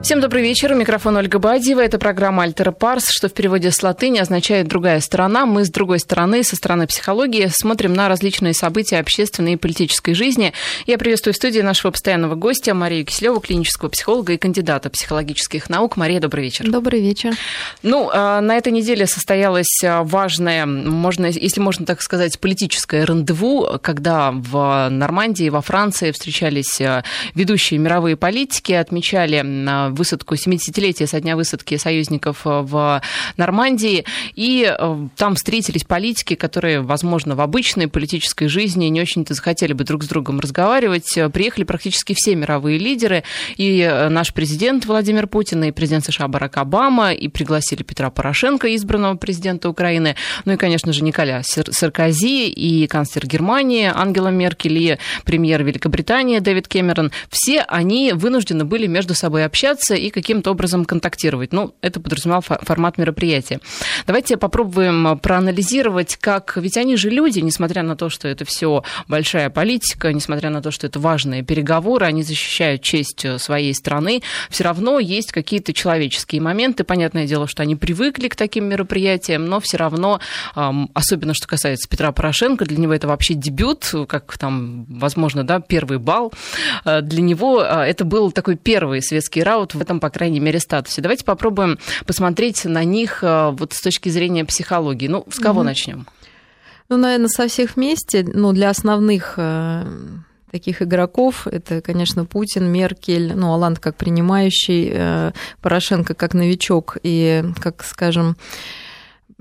Всем добрый вечер. Микрофон Ольга Бадьева. Это программа «Альтера Парс», что в переводе с латыни означает «другая сторона». Мы с другой стороны, со стороны психологии, смотрим на различные события общественной и политической жизни. Я приветствую в студии нашего постоянного гостя Марию Киселеву, клинического психолога и кандидата психологических наук. Мария, добрый вечер. Добрый вечер. Ну, а, на этой неделе состоялось а, важное, можно, если можно так сказать, политическое рандеву, когда в Нормандии, во Франции встречались а, ведущие мировые политики, отмечали высадку, 70-летие со дня высадки союзников э, в Нормандии, и э, там встретились политики, которые, возможно, в обычной политической жизни не очень-то захотели бы друг с другом разговаривать. Приехали практически все мировые лидеры, и э, наш президент Владимир Путин, и президент США Барак Обама, и пригласили Петра Порошенко, избранного президента Украины, ну и, конечно же, Николя Саркози, и канцлер Германии Ангела Меркель, и премьер Великобритании Дэвид Кэмерон. Все они вынуждены были между собой общаться, общаться и каким-то образом контактировать. Ну, это подразумевал формат мероприятия. Давайте попробуем проанализировать, как... Ведь они же люди, несмотря на то, что это все большая политика, несмотря на то, что это важные переговоры, они защищают честь э, своей страны, все равно есть какие-то человеческие моменты. Понятное дело, что они привыкли к таким мероприятиям, но все равно, особенно что касается Петра Порошенко, для него это вообще дебют, как там, возможно, да, первый бал. Э, для него э, это был такой первый светский раут вот в этом, по крайней мере, статусе. Давайте попробуем посмотреть на них э, вот с точки зрения психологии. Ну, с кого угу. начнем? Ну, наверное, со всех вместе. Ну, для основных э, таких игроков. Это, конечно, Путин, Меркель, ну, Оланд как принимающий, э, Порошенко как новичок и, как скажем,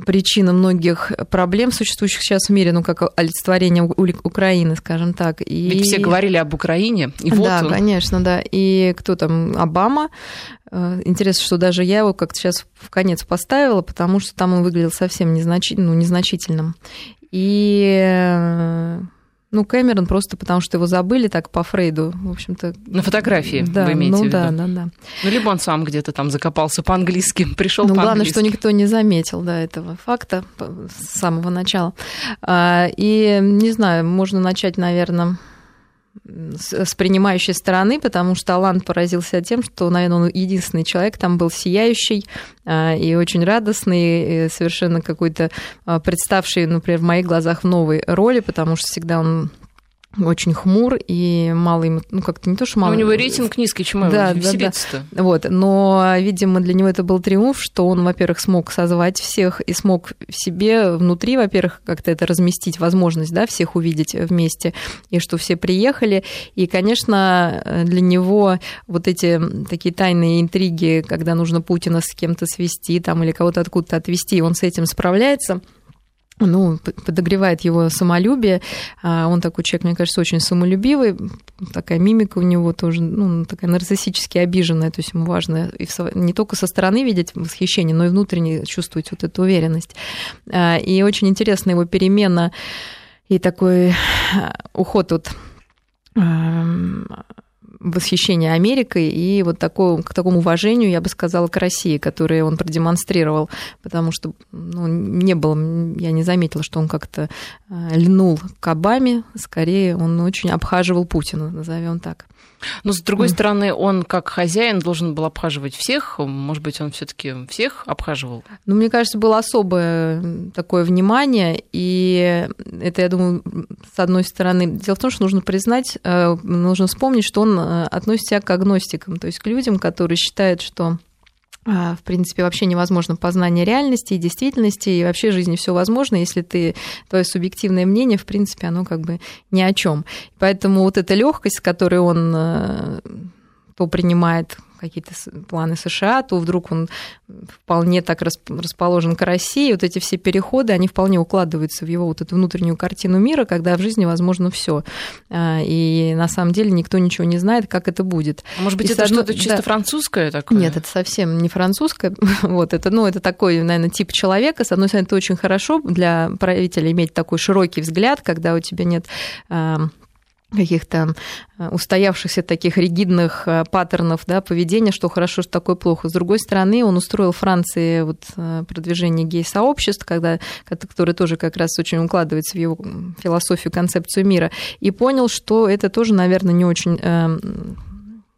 причина многих проблем, существующих сейчас в мире, ну, как олицетворение Украины, скажем так. И... Ведь все говорили об Украине, и вот Да, он. конечно, да. И кто там? Обама. Э, интересно, что даже я его как-то сейчас в конец поставила, потому что там он выглядел совсем незначительным, ну, незначительным. И э, ну, Кэмерон просто потому, что его забыли так по Фрейду, в общем-то. На фотографии да, вы имеете ну, в виду? да, да, да. Ну, либо он сам где-то там закопался по-английски, пришел ну, по-английски. главное, что никто не заметил, да, этого факта с самого начала. А, и, не знаю, можно начать, наверное, с принимающей стороны, потому что Алан поразился тем, что, наверное, он единственный человек там был сияющий а, и очень радостный, и совершенно какой-то а, представший, например, в моих глазах в новой роли, потому что всегда он очень хмур и мало ему, ну как-то не то, что мало. Но у него рейтинг низкий, чему да, да, да. Вот, но, видимо, для него это был триумф, что он, во-первых, смог созвать всех и смог в себе внутри, во-первых, как-то это разместить, возможность, да, всех увидеть вместе, и что все приехали. И, конечно, для него вот эти такие тайные интриги, когда нужно Путина с кем-то свести там или кого-то откуда-то отвести, он с этим справляется – ну, подогревает его самолюбие. А он такой человек, мне кажется, очень самолюбивый. Такая мимика у него тоже, ну, такая нарциссически обиженная. То есть ему важно не только со стороны видеть восхищение, но и внутренне чувствовать вот эту уверенность. А, и очень интересна его перемена и такой уход от восхищение Америкой и вот такое, к такому уважению, я бы сказала, к России, которое он продемонстрировал, потому что ну, не было, я не заметила, что он как-то э, льнул к Обаме, скорее он очень обхаживал Путина, назовем так. Но, с другой mm. стороны, он как хозяин должен был обхаживать всех. Может быть, он все таки всех обхаживал? Ну, мне кажется, было особое такое внимание. И это, я думаю, с одной стороны... Дело в том, что нужно признать, э, нужно вспомнить, что он э, относится к агностикам, то есть к людям, которые считают, что в принципе, вообще невозможно познание реальности и действительности, и вообще жизни все возможно, если ты, твое субъективное мнение, в принципе, оно как бы ни о чем. Поэтому вот эта легкость, с которой он э, то принимает какие-то планы США, то вдруг он вполне так расположен к России. Вот эти все переходы, они вполне укладываются в его вот эту внутреннюю картину мира, когда в жизни возможно все. А, и на самом деле никто ничего не знает, как это будет. А может быть, и это одно... что-то чисто да. французское такое? Нет, это совсем не французское. вот это, ну, это такой, наверное, тип человека. С одной стороны, это очень хорошо для правителя иметь такой широкий взгляд, когда у тебя нет каких-то э, устоявшихся таких ригидных э, паттернов да, поведения, что хорошо, что такое плохо. С другой стороны, он устроил Франции вот э, продвижение гей-сообществ, когда, которое тоже как раз очень укладывается в его философию, концепцию мира, и понял, что это тоже, наверное, не очень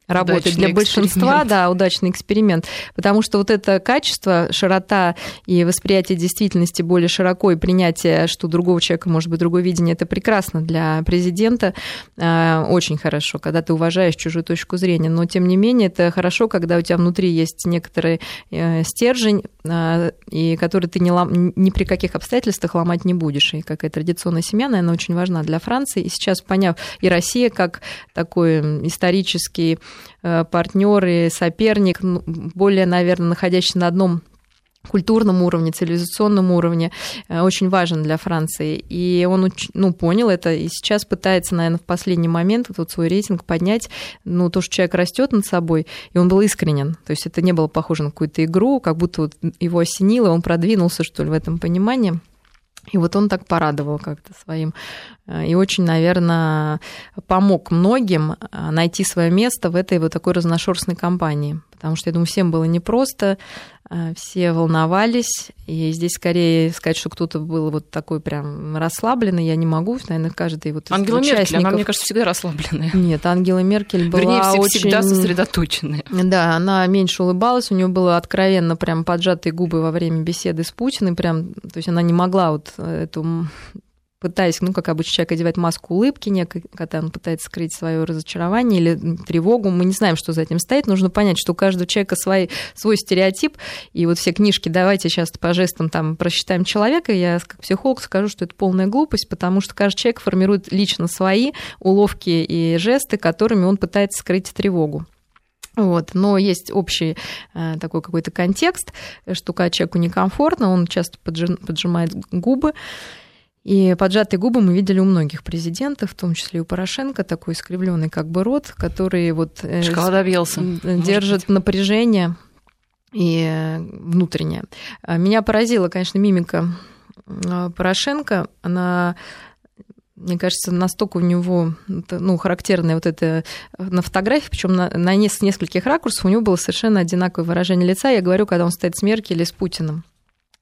работает удачный для большинства, да, удачный эксперимент, потому что вот это качество, широта и восприятие действительности более широко и принятие, что у другого человека может быть другое видение, это прекрасно для президента, э, очень хорошо, когда ты уважаешь чужую точку зрения, но тем не менее это хорошо, когда у тебя внутри есть некоторый э, стержень, э, и который ты ни, лом... ни при каких обстоятельствах ломать не будешь, и какая традиционная семья, наверное, очень важна для Франции, и сейчас поняв, и Россия как такой исторический партнер и соперник, ну, более, наверное, находящийся на одном культурном уровне, цивилизационном уровне э, очень важен для Франции. И он ну, понял это и сейчас пытается, наверное, в последний момент вот свой рейтинг поднять. Ну, то, что человек растет над собой, и он был искренен. То есть это не было похоже на какую-то игру, как будто вот его осенило, он продвинулся, что ли, в этом понимании. И вот он так порадовал как-то своим. Э, и очень, наверное, помог многим э, найти свое место в этой вот такой разношерстной компании. Потому что, я думаю, всем было непросто, все волновались. И здесь скорее сказать, что кто-то был вот такой прям расслабленный, я не могу. Наверное, каждый вот Ангела участников... Меркель, она, мне кажется, всегда расслабленная. Нет, Ангела Меркель была Вернее, все очень... всегда сосредоточенная. Да, она меньше улыбалась, у нее было откровенно прям поджатые губы во время беседы с Путиным, прям, то есть она не могла вот эту пытаясь, ну, как обычно человек одевает маску улыбки, некой, когда он пытается скрыть свое разочарование или тревогу, мы не знаем, что за этим стоит. Нужно понять, что у каждого человека свой, свой стереотип, и вот все книжки «давайте сейчас по жестам там просчитаем человека», я как психолог скажу, что это полная глупость, потому что каждый человек формирует лично свои уловки и жесты, которыми он пытается скрыть тревогу. Вот. Но есть общий э, такой какой-то контекст, что когда человеку некомфортно, он часто поджимает губы, и поджатые губы мы видели у многих президентов, в том числе и у Порошенко, такой искривленный как бы рот, который вот э, Шоколадовелся, держит напряжение и э, внутреннее. А меня поразила, конечно, мимика э, Порошенко. Она мне кажется, настолько у него ну, характерное вот это на фотографии, причем на, на нескольких ракурсах у него было совершенно одинаковое выражение лица. Я говорю, когда он стоит с Меркель или с Путиным.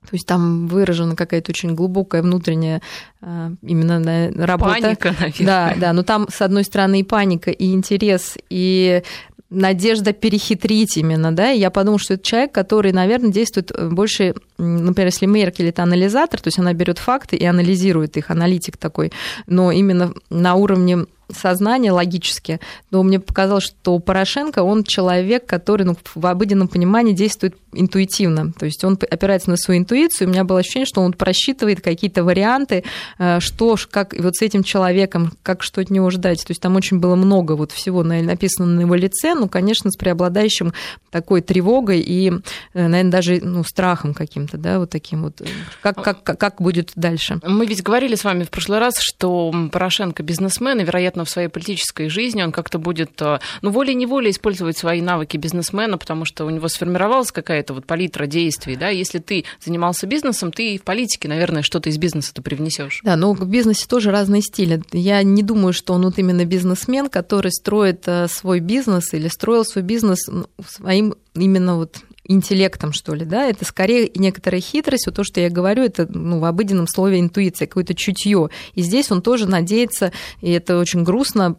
То есть там выражена какая-то очень глубокая внутренняя а, именно работа. Паника, наверное. Да, да, но там, с одной стороны, и паника, и интерес, и надежда перехитрить именно, да, и я подумала, что это человек, который, наверное, действует больше, например, если Меркель это анализатор, то есть она берет факты и анализирует их, аналитик такой, но именно на уровне сознание логически, но мне показалось, что Порошенко, он человек, который ну, в обыденном понимании действует интуитивно. То есть он опирается на свою интуицию. У меня было ощущение, что он просчитывает какие-то варианты, э, что, как вот с этим человеком, как что от него ждать. То есть там очень было много вот всего написано на его лице, ну, конечно, с преобладающим такой тревогой и, э, наверное, даже ну, страхом каким-то, да, вот таким вот. Как, как, как будет дальше? Мы ведь говорили с вами в прошлый раз, что Порошенко бизнесмен, и, вероятно, в своей политической жизни он как-то будет, э, ну, волей-неволей использовать свои навыки бизнесмена, потому что у него сформировалась какая-то вот палитра действий, да, если ты занимался бизнесом, ты и в политике, наверное, что-то из бизнеса-то привнесешь. Да, но в бизнесе тоже разные стили. Я не думаю, что он вот именно бизнесмен, который строит э, свой бизнес или строил свой бизнес ну, своим именно вот интеллектом, что ли, да, это скорее некоторая хитрость, вот то, что я говорю, это ну, в обыденном слове интуиция, какое-то чутье. И здесь он тоже надеется, и это очень грустно,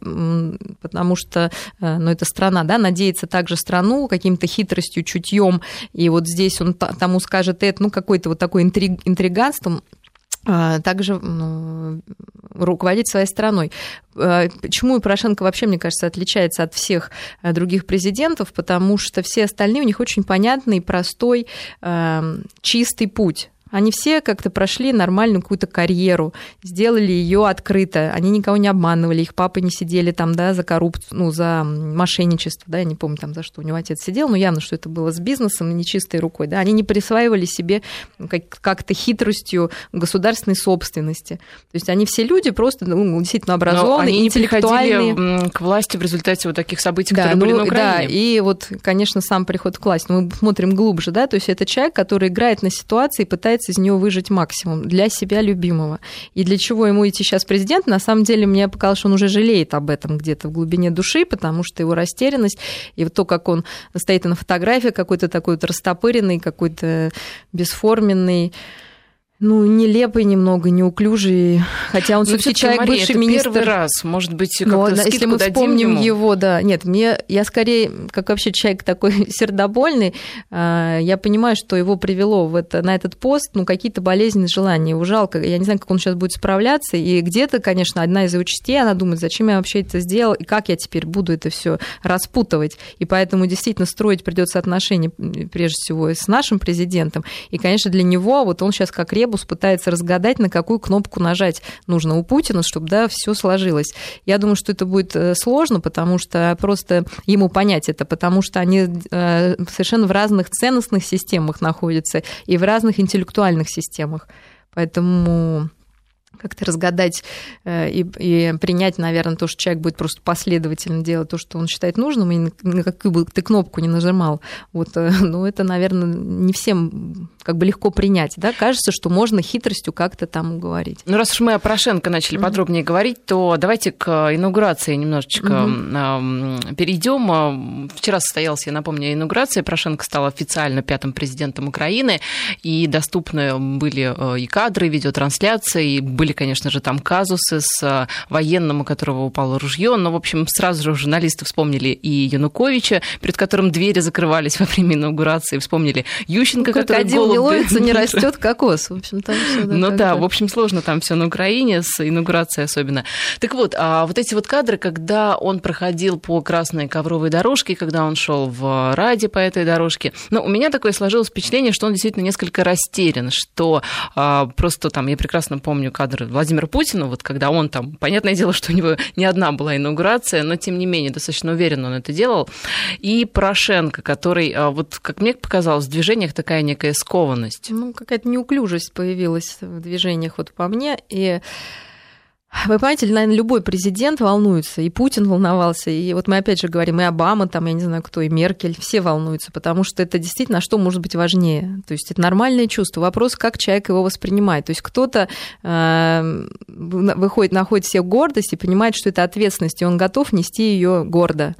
потому что, э, ну, это страна, да, надеется также страну каким-то хитростью, чутьем, и вот здесь он тому скажет это, ну, какой-то вот такой интриг, интриганством, также ну, руководить своей страной. А, почему Порошенко вообще, мне кажется, отличается от всех а, других президентов? Потому что все остальные у них очень понятный, простой, чистый путь они все как-то прошли нормальную какую-то карьеру, сделали ее открыто. Они никого не обманывали, их папы не сидели там, да, за коррупцию, ну, за мошенничество, да, я не помню там, за что у него отец сидел, но явно, что это было с бизнесом, не чистой рукой, да. Они не присваивали себе как-то хитростью государственной собственности. То есть они все люди просто, ну, действительно образованные, они интеллектуальные. к власти в результате вот таких событий, да, которые ну, были на Украине. Да, и вот, конечно, сам приход к власти. Мы смотрим глубже, да, то есть это человек, который играет на ситуации и пытается пытается из него выжить максимум для себя любимого. И для чего ему идти сейчас президент, на самом деле мне показалось, что он уже жалеет об этом где-то в глубине души, потому что его растерянность и вот то, как он стоит на фотографии, какой-то такой вот растопыренный, какой-то бесформенный, ну, нелепый немного, неуклюжий, хотя он ну, все-таки человек Мария, бывший это министр. первый раз, может быть, как-то Но, если мы вспомним ему. его, да, нет, мне, я скорее, как вообще человек такой сердобольный, а, я понимаю, что его привело в это, на этот пост, ну, какие-то болезненные желания, его жалко, я не знаю, как он сейчас будет справляться, и где-то, конечно, одна из его частей, она думает, зачем я вообще это сделал, и как я теперь буду это все распутывать, и поэтому действительно строить придется отношения, прежде всего, с нашим президентом, и, конечно, для него, вот он сейчас как ребус пытается разгадать, на какую кнопку нажать нужно у Путина, чтобы да, все сложилось. Я думаю, что это будет э, сложно, потому что просто ему понять это, потому что они э, совершенно в разных ценностных системах находятся и в разных интеллектуальных системах. Поэтому как-то разгадать э, и, и принять, наверное, то, что человек будет просто последовательно делать то, что он считает нужным, и на какую бы ты кнопку не нажимал. Вот, ну, это, наверное, не всем как бы легко принять. Да? Кажется, что можно хитростью как-то там уговорить. Ну, раз уж мы о Порошенко начали mm-hmm. подробнее говорить, то давайте к инаугурации немножечко mm-hmm. перейдем. Вчера состоялась, я напомню, инаугурация. Порошенко стал официально пятым президентом Украины, и доступны были и кадры, и видеотрансляции, и были, конечно же, там казусы с военным, у которого упало ружье. Но, в общем, сразу же журналисты вспомнили и Януковича, перед которым двери закрывались во время инаугурации, вспомнили Ющенко, ну, который голову не ловится, не растет кокос. В общем, там все. Да, ну да, в общем, сложно там все на Украине, с инаугурацией особенно. Так вот, а вот эти вот кадры, когда он проходил по красной ковровой дорожке, когда он шел в Раде по этой дорожке, ну, у меня такое сложилось впечатление, что он действительно несколько растерян, что а, просто там, я прекрасно помню кадры Владимира Путина, вот когда он там, понятное дело, что у него не одна была инаугурация, но тем не менее достаточно уверенно он это делал, и Порошенко, который, а, вот как мне показалось, в движениях такая некая скованность. Ну, какая-то неуклюжесть появилась в движениях вот по мне. И вы понимаете, наверное, любой президент волнуется, и Путин волновался, и вот мы опять же говорим, и Обама, там, я не знаю кто, и Меркель, все волнуются, потому что это действительно, что может быть важнее? То есть это нормальное чувство. Вопрос, как человек его воспринимает. То есть кто-то э, выходит, находит себе гордость и понимает, что это ответственность, и он готов нести ее гордо.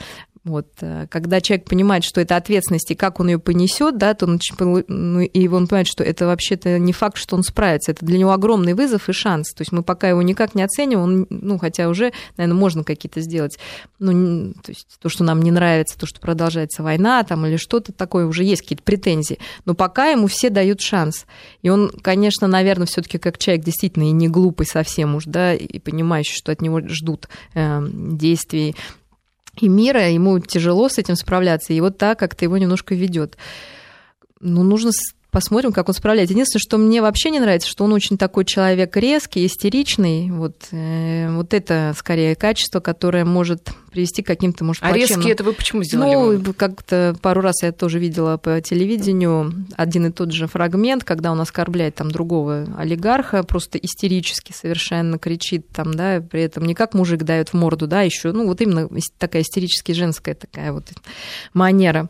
Вот, э, когда человек понимает, что это ответственность и как он ее понесет, да, то он, ну, и он понимает, что это вообще-то не факт, что он справится. Это для него огромный вызов и шанс. То есть мы пока его никак не оцениваем, он, ну, хотя уже, наверное, можно какие-то сделать. Ну, то есть то, что нам не нравится, то, что продолжается война там, или что-то такое, уже есть какие-то претензии. Но пока ему все дают шанс. И он, конечно, наверное, все таки как человек действительно и не глупый совсем уж, да, и понимающий, что от него ждут э, действий и мира, ему тяжело с этим справляться, и вот так как-то его немножко ведет. Ну, нужно посмотрим, как он справляется. Единственное, что мне вообще не нравится, что он очень такой человек резкий, истеричный. Вот, э, вот это скорее качество, которое может привести к каким-то, может, А плачевным... резкий это вы почему сделали? Ну, как-то пару раз я тоже видела по телевидению один и тот же фрагмент, когда он оскорбляет там другого олигарха, просто истерически совершенно кричит там, да, при этом не как мужик дает в морду, да, еще, ну, вот именно такая истерически женская такая вот манера.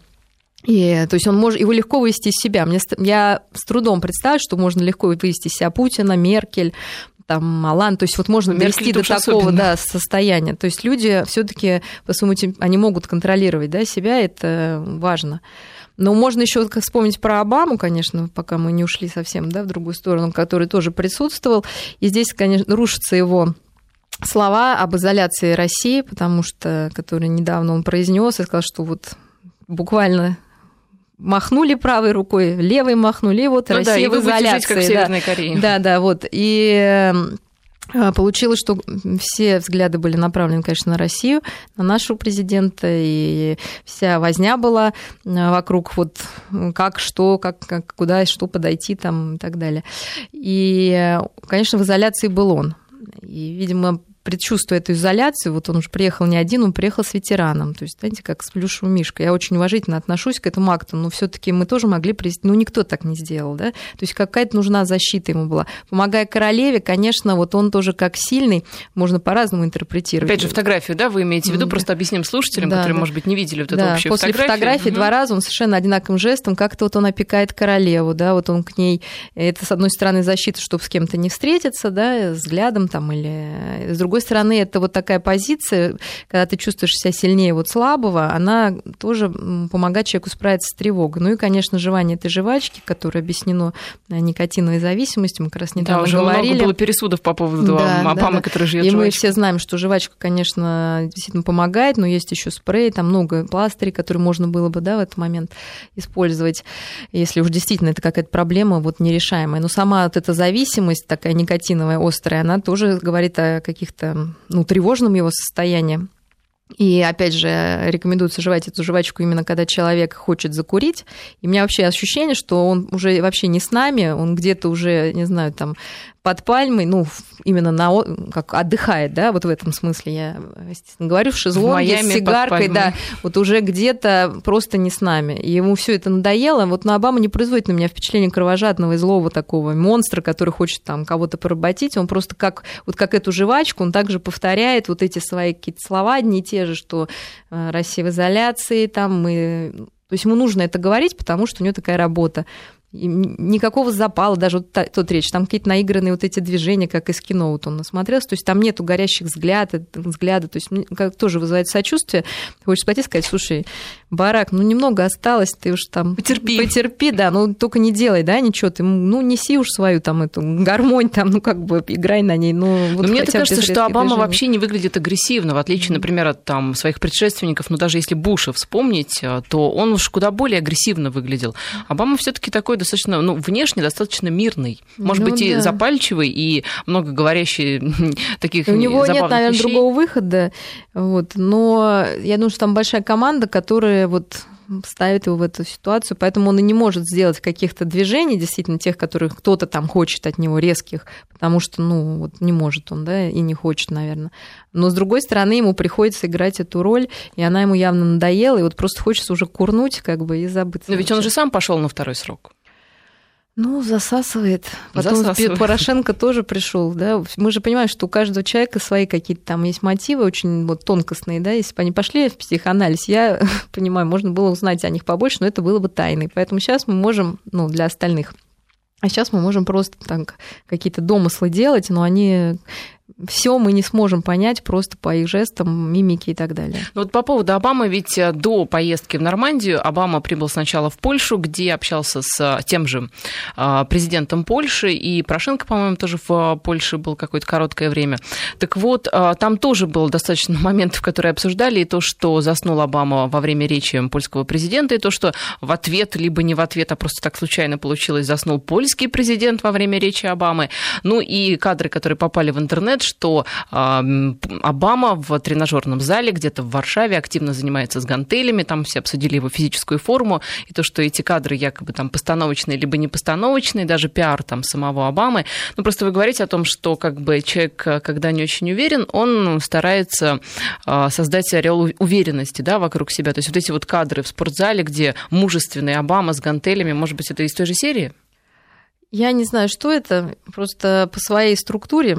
И, то есть он может, его легко вывести из себя. Мне, я с трудом представляю, что можно легко вывести из себя Путина, Меркель, там Малан, то есть вот можно довести до такого да, состояния. То есть люди все-таки по своему они могут контролировать да, себя, это важно. Но можно еще вспомнить про Обаму, конечно, пока мы не ушли совсем да, в другую сторону, который тоже присутствовал. И здесь, конечно, рушится его слова об изоляции России, потому что, которые недавно он произнес и сказал, что вот буквально махнули правой рукой, левой махнули, и вот ну Россия да, в изоляции. Жить, как в Северной Корее. Да, да, вот. И э, Получилось, что все взгляды были направлены, конечно, на Россию, на нашего президента, и вся возня была э, вокруг вот как, что, как, как куда, что подойти там и так далее. И, э, конечно, в изоляции был он. И, видимо, предчувствуя эту изоляцию, вот он уже приехал не один, он приехал с ветераном, то есть, знаете, как с плюшевым мишкой. Я очень уважительно отношусь к этому акту, но все таки мы тоже могли привести, ну, никто так не сделал, да, то есть какая-то нужна защита ему была. Помогая королеве, конечно, вот он тоже как сильный, можно по-разному интерпретировать. Опять же, фотографию, да, вы имеете в виду, просто объясним слушателям, да, которые, да. может быть, не видели вот эту да, общую после фотографию. фотографии угу. два раза он совершенно одинаковым жестом, как-то вот он опекает королеву, да, вот он к ней, это, с одной стороны, защита, чтобы с кем-то не встретиться, да, взглядом там, или с другой другой стороны, это вот такая позиция, когда ты чувствуешь себя сильнее вот слабого, она тоже помогает человеку справиться с тревогой. Ну и, конечно, жевание этой жвачки, которое объяснено никотиновой зависимостью, мы как раз недавно да, уже говорили. много было пересудов по поводу да, Обамы, да, да. который живет И жвачкой. мы все знаем, что жвачка, конечно, действительно помогает, но есть еще спрей, там много пластырей, которые можно было бы да, в этот момент использовать, если уж действительно это какая-то проблема вот нерешаемая. Но сама вот эта зависимость такая никотиновая, острая, она тоже говорит о каких-то ну, тревожном его состоянии. И опять же, рекомендуется жевать эту жвачку именно когда человек хочет закурить. И у меня вообще ощущение, что он уже вообще не с нами, он где-то уже, не знаю, там под пальмой, ну, именно на, как отдыхает, да, вот в этом смысле я, естественно, говорю, в шезлонге в с сигаркой, да, вот уже где-то просто не с нами. И ему все это надоело. Вот на Обама не производит на меня впечатление кровожадного и злого такого монстра, который хочет там кого-то поработить. Он просто как, вот как эту жвачку, он также повторяет вот эти свои какие-то слова, одни и те же, что э, Россия в изоляции, там мы... То есть ему нужно это говорить, потому что у него такая работа никакого запала, даже вот тот речь, там какие-то наигранные вот эти движения, как из кино вот он насмотрелся, то есть там нету горящих взглядов, взгляда, то есть как тоже вызывает сочувствие. Хочешь пойти сказать, слушай, Барак, ну немного осталось, ты уж там... Потерпи. Потерпи, да, ну только не делай, да, ничего, ты, ну неси уж свою там эту гармонь там, ну как бы играй на ней, ну вот Но мне кажется, что Обама движений. вообще не выглядит агрессивно, в отличие, например, от там своих предшественников, ну даже если Буша вспомнить, э, то он уж куда более агрессивно выглядел. Обама все таки такой достаточно, ну, внешне достаточно мирный. Может ну, быть, да. и запальчивый, и много говорящий таких У него нет, наверное, вещей. другого выхода. Вот. Но я думаю, что там большая команда, которая вот ставит его в эту ситуацию, поэтому он и не может сделать каких-то движений, действительно, тех, которых кто-то там хочет от него резких, потому что, ну, вот не может он, да, и не хочет, наверное. Но, с другой стороны, ему приходится играть эту роль, и она ему явно надоела, и вот просто хочется уже курнуть, как бы, и забыть. Но ведь он же сам пошел на второй срок. Ну, засасывает. Потом засасывает. Порошенко тоже пришел, да. Мы же понимаем, что у каждого человека свои какие-то там есть мотивы очень вот тонкостные, да. Если бы они пошли в психоанализ, я понимаю, можно было узнать о них побольше, но это было бы тайной. Поэтому сейчас мы можем, ну, для остальных. А сейчас мы можем просто так какие-то домыслы делать, но они все мы не сможем понять просто по их жестам, мимике и так далее. Ну вот по поводу Обамы, ведь э, до поездки в Нормандию Обама прибыл сначала в Польшу, где общался с э, тем же э, президентом Польши, и Порошенко, по-моему, тоже в Польше был какое-то короткое время. Так вот, там тоже было достаточно моментов, которые обсуждали, и то, что заснул Обама во время речи польского президента, и то, что в ответ, либо не в ответ, а просто так случайно получилось, заснул польский президент во время речи Обамы. Ну и кадры, которые попали в интернет, что Обама в тренажерном зале где-то в Варшаве активно занимается с гантелями, там все обсудили его физическую форму, и то, что эти кадры якобы там постановочные либо не постановочные, даже пиар там самого Обамы. Ну, просто вы говорите о том, что как бы человек, когда не очень уверен, он старается а, создать ореол уверенности да, вокруг себя. То есть вот эти вот кадры в спортзале, где мужественный Обама с гантелями, может быть, это из той же серии? Я не знаю, что это. Просто по своей структуре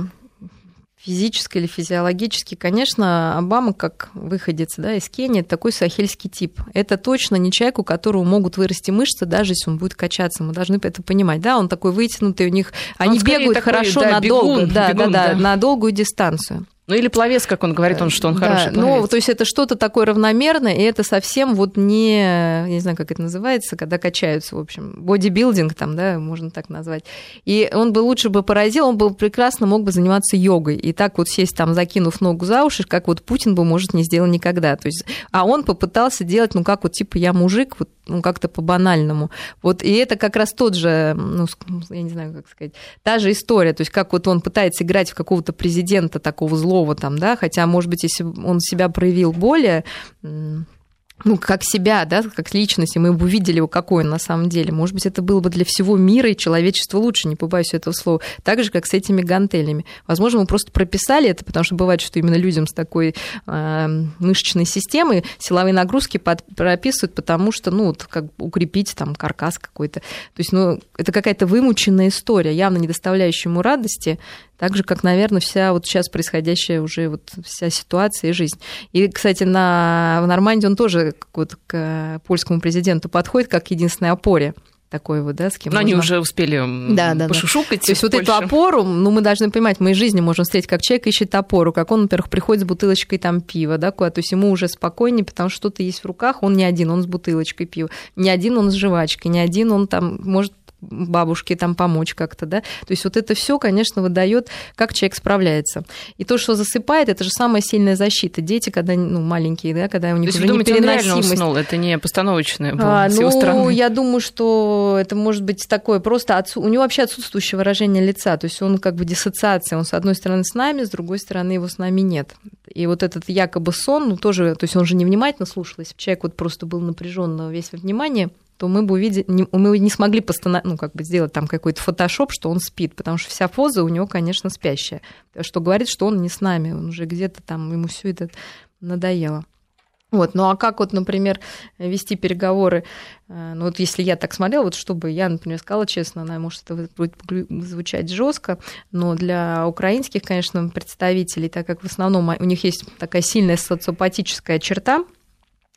физически или физиологически, конечно, Обама, как выходец да, из Кении, такой сахельский тип. Это точно не человек, у которого могут вырасти мышцы, даже если он будет качаться. Мы должны это понимать. Да, он такой вытянутый, у них... Он они бегают такой, хорошо да, надолго, бегун, да, бегун, да, да, да, на долгую дистанцию. Ну или пловец, как он говорит, он, что он да, хороший ну, пловец. Ну, то есть это что-то такое равномерное, и это совсем вот не, я не знаю, как это называется, когда качаются, в общем, бодибилдинг там, да, можно так назвать. И он бы лучше бы поразил, он бы прекрасно мог бы заниматься йогой. И так вот сесть там, закинув ногу за уши, как вот Путин бы, может, не сделал никогда. То есть, а он попытался делать, ну, как вот, типа, я мужик, вот, ну, как-то по-банальному. Вот, и это как раз тот же, ну, я не знаю, как сказать, та же история. То есть, как вот он пытается играть в какого-то президента такого злого, другого там, да, хотя, может быть, если он себя проявил более ну, как себя, да, как личность, и мы бы увидели какой он на самом деле. Может быть, это было бы для всего мира и человечества лучше, не побоюсь этого слова. Так же, как с этими гантелями. Возможно, мы просто прописали это, потому что бывает, что именно людям с такой э, мышечной системой силовые нагрузки под, прописывают, потому что, ну, вот, как укрепить там каркас какой-то. То есть, ну, это какая-то вымученная история, явно не доставляющая ему радости, так же, как, наверное, вся вот сейчас происходящая уже вот вся ситуация и жизнь. И, кстати, на, в Нормандии он тоже вот к польскому президенту подходит как к единственной опоре. такой вот, да, с кем Но можно... они уже успели да, да, пошушукать. Да. То есть вот эту опору, ну, мы должны понимать, мы из жизни можем встретить, как человек ищет опору, как он, во-первых, приходит с бутылочкой там пива, да, куда, то есть ему уже спокойнее, потому что что-то есть в руках, он не один, он с бутылочкой пива, не один он с жвачкой, не один он там может бабушке там помочь как-то, да. То есть вот это все, конечно, выдает, как человек справляется. И то, что засыпает, это же самая сильная защита. Дети, когда ну, маленькие, да, когда у них то уже думаете, непереносимость. Он уснул, это не постановочное было а, с его ну, стороны? я думаю, что это может быть такое просто отсу... у него вообще отсутствующее выражение лица, то есть он как бы диссоциация, он с одной стороны с нами, с другой стороны его с нами нет. И вот этот якобы сон, ну тоже, то есть он же невнимательно слушал, если бы человек вот просто был напряженно весь внимание, то мы бы увидели, мы не смогли постанов... ну, как бы сделать там какой-то фотошоп, что он спит, потому что вся поза у него, конечно, спящая, что говорит, что он не с нами, он уже где-то там, ему все это надоело. Вот, ну а как вот, например, вести переговоры, э, ну вот если я так смотрела, вот чтобы я, например, сказала честно, она может это будет звучать жестко, но для украинских, конечно, представителей, так как в основном у них есть такая сильная социопатическая черта,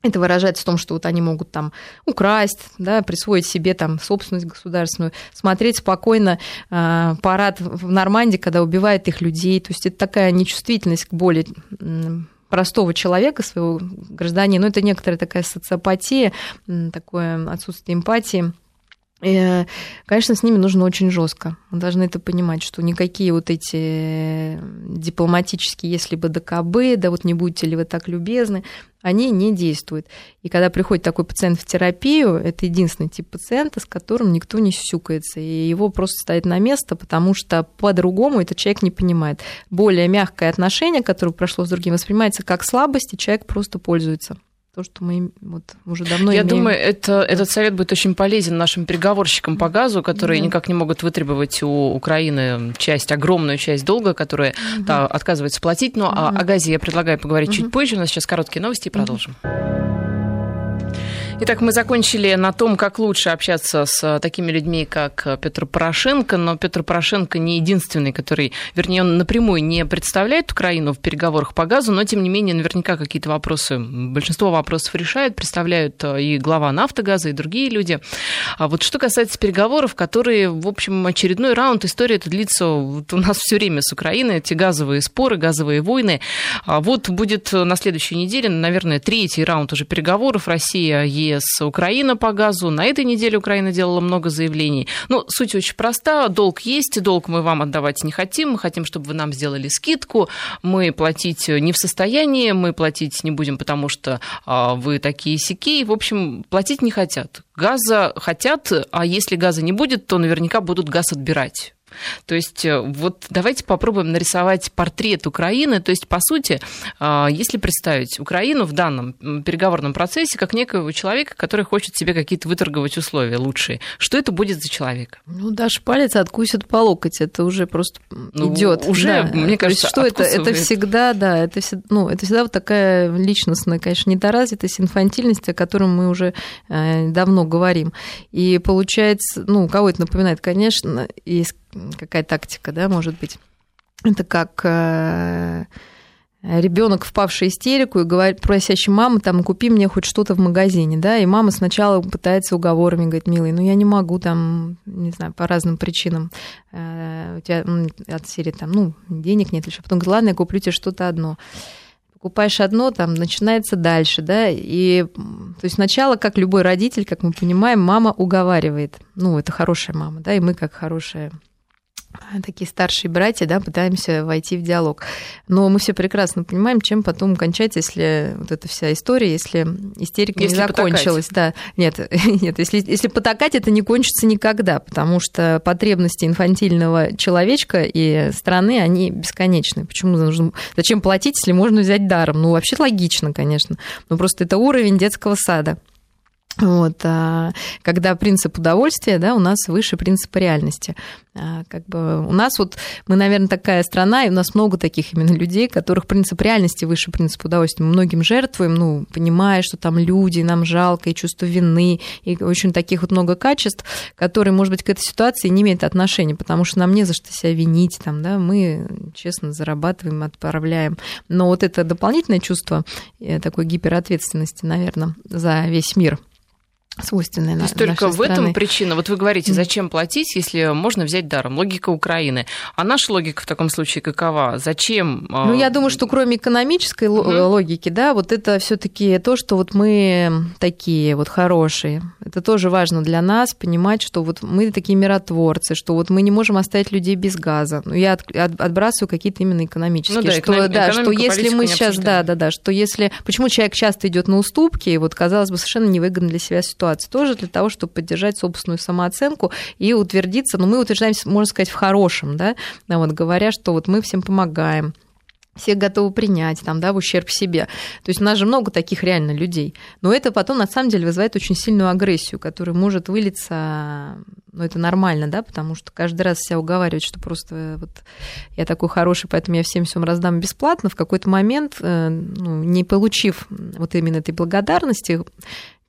это выражается в том, что вот они могут там украсть, да, присвоить себе там собственность государственную, смотреть спокойно э, парад в Нормандии, когда убивают их людей. То есть это такая нечувствительность к боли простого человека, своего гражданина. Но это некоторая такая социопатия, такое отсутствие эмпатии. И, конечно, с ними нужно очень жестко. Мы должны это понимать, что никакие вот эти дипломатические, если бы ДКБ, да вот не будете ли вы так любезны, они не действуют. И когда приходит такой пациент в терапию, это единственный тип пациента, с которым никто не сюкается, и его просто ставят на место, потому что по-другому этот человек не понимает. Более мягкое отношение, которое прошло с другим, воспринимается как слабость, и человек просто пользуется то, что мы вот уже давно Я имеем. думаю, это, этот совет будет очень полезен нашим переговорщикам по газу, которые да. никак не могут вытребовать у Украины часть, огромную часть долга, которая угу. да, отказывается платить. Но угу. о, о газе я предлагаю поговорить угу. чуть позже. У нас сейчас короткие новости и продолжим. Угу. Итак, мы закончили на том, как лучше общаться с такими людьми, как Петр Порошенко, но Петр Порошенко не единственный, который, вернее, он напрямую не представляет Украину в переговорах по газу, но, тем не менее, наверняка какие-то вопросы, большинство вопросов решает, представляют и глава «Нафтогаза», и другие люди. А вот что касается переговоров, которые, в общем, очередной раунд, история это длится вот у нас все время с Украиной, эти газовые споры, газовые войны. А вот будет на следующей неделе, наверное, третий раунд уже переговоров Россия, ЕС, ЕС, Украина по газу. На этой неделе Украина делала много заявлений. Ну, суть очень проста. Долг есть, долг мы вам отдавать не хотим. Мы хотим, чтобы вы нам сделали скидку. Мы платить не в состоянии, мы платить не будем, потому что а, вы такие сики. В общем, платить не хотят. Газа хотят, а если газа не будет, то наверняка будут газ отбирать. То есть э, вот давайте попробуем нарисовать портрет Украины. То есть, по сути, а, если представить Украину в данном переговорном процессе как некоего человека, который хочет себе какие-то выторговать условия лучшие, что это будет за человек? Ну, даже палец откусит по локоть, это уже просто ну, идет. Уже, да. мне кажется, что это? Это всегда, да, это, ну, это всегда вот такая личностная, конечно, недоразвитость, инфантильность, о которой мы уже э, давно говорим. И получается, ну, кого это напоминает, конечно, есть какая тактика, да, может быть. Это как э, ребенок, впавший в истерику и говорит, просящий маму, там, купи мне хоть что-то в магазине, да, и мама сначала пытается уговорами, говорит, милый, ну я не могу там, не знаю, по разным причинам, э, у тебя от серии там, ну, денег нет, еще потом говорит, ладно, я куплю тебе что-то одно покупаешь одно, там начинается дальше, да, и то есть сначала, как любой родитель, как мы понимаем, мама уговаривает, ну, это хорошая мама, да, и мы как хорошая такие старшие братья, да, пытаемся войти в диалог. Но мы все прекрасно понимаем, чем потом кончать, если вот эта вся история, если истерика если не закончилась. Потакать. Да, нет, нет, если, если потакать, это не кончится никогда, потому что потребности инфантильного человечка и страны, они бесконечны. Почему нужно, зачем платить, если можно взять даром? Ну, вообще логично, конечно. Но просто это уровень детского сада. Вот, а, когда принцип удовольствия, да, у нас выше принципа реальности. А, как бы у нас вот, мы, наверное, такая страна, и у нас много таких именно людей, которых принцип реальности выше принципа удовольствия. Мы многим жертвуем, ну, понимая, что там люди, нам жалко, и чувство вины, и очень таких вот много качеств, которые, может быть, к этой ситуации не имеют отношения, потому что нам не за что себя винить, там, да, мы честно зарабатываем, отправляем. Но вот это дополнительное чувство э, такой гиперответственности, наверное, за весь мир – свойственная То есть только в страны. этом причина. Вот вы говорите, зачем платить, если можно взять даром? Логика Украины. А наша логика в таком случае какова? Зачем? А, ну, я думаю, что кроме экономической угу. логики, да, вот это все таки то, что вот мы такие вот хорошие. Это тоже важно для нас, понимать, что вот мы такие миротворцы, что вот мы не можем оставить людей без газа. Ну, я отбрасываю какие-то именно экономические. Ну, да, что, эконом... да, что если мы сейчас, да, да, да, что если... Почему человек часто идет на уступки, и вот, казалось бы, совершенно невыгодно для себя ситуация ситуации, тоже для того, чтобы поддержать собственную самооценку и утвердиться, но ну, мы утверждаемся, можно сказать, в хорошем, да, вот, говоря, что вот мы всем помогаем, всех готовы принять, там, да, в ущерб себе. То есть у нас же много таких реально людей. Но это потом, на самом деле, вызывает очень сильную агрессию, которая может вылиться, ну, это нормально, да, потому что каждый раз себя уговаривать, что просто вот я такой хороший, поэтому я всем всем раздам бесплатно, в какой-то момент, э, ну, не получив вот именно этой благодарности,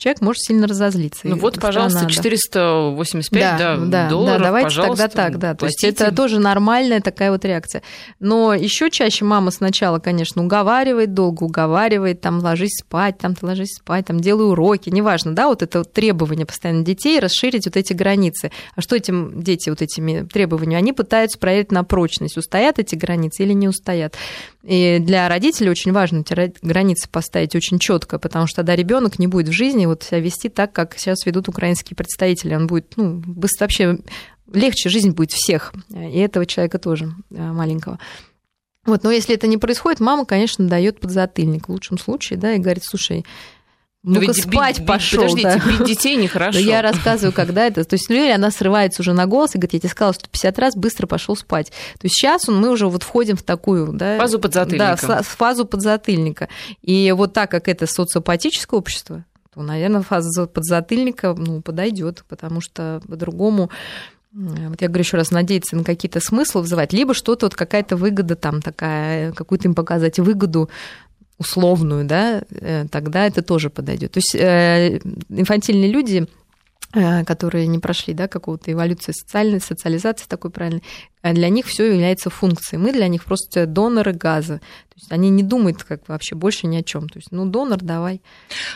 человек может сильно разозлиться. Ну вот, пожалуйста, надо. 485 да, да, да, долларов, да, давайте пожалуйста, тогда так, да. То есть это тоже нормальная такая вот реакция. Но еще чаще мама сначала, конечно, уговаривает, долго уговаривает, там ложись спать, там ты ложись спать, там делай уроки, неважно, да, вот это требование постоянно детей расширить вот эти границы. А что этим дети вот этими требованиями? Они пытаются проверить на прочность, устоят эти границы или не устоят. И для родителей очень важно эти границы поставить очень четко, потому что тогда ребенок не будет в жизни вот себя вести так, как сейчас ведут украинские представители. Он будет, ну, быстро вообще легче жизнь будет всех, и этого человека тоже э, маленького. Вот, но если это не происходит, мама, конечно, дает подзатыльник в лучшем случае, да, и говорит, слушай, ну ведь спать бить, пошел. Подождите, да. бить детей нехорошо. Я рассказываю, когда это. То есть Лёля, она срывается уже на голос и говорит, я тебе сказала, что 50 раз быстро пошел спать. То есть сейчас мы уже вот входим в такую... Да, фазу подзатыльника. Да, в фазу подзатыльника. И вот так как это социопатическое общество, то, наверное, фаза подзатыльника ну, подойдет, потому что по-другому вот я говорю еще раз, надеяться на какие-то смыслы вызывать, либо что-то, вот какая-то выгода там такая, какую-то им показать выгоду, условную, да, э, тогда это тоже подойдет. То есть э, инфантильные люди э, которые не прошли да, какого-то эволюции социальной, социализации такой правильной, для них все является функцией. Мы для них просто доноры газа. То есть они не думают как вообще больше ни о чем. То есть, ну, донор, давай.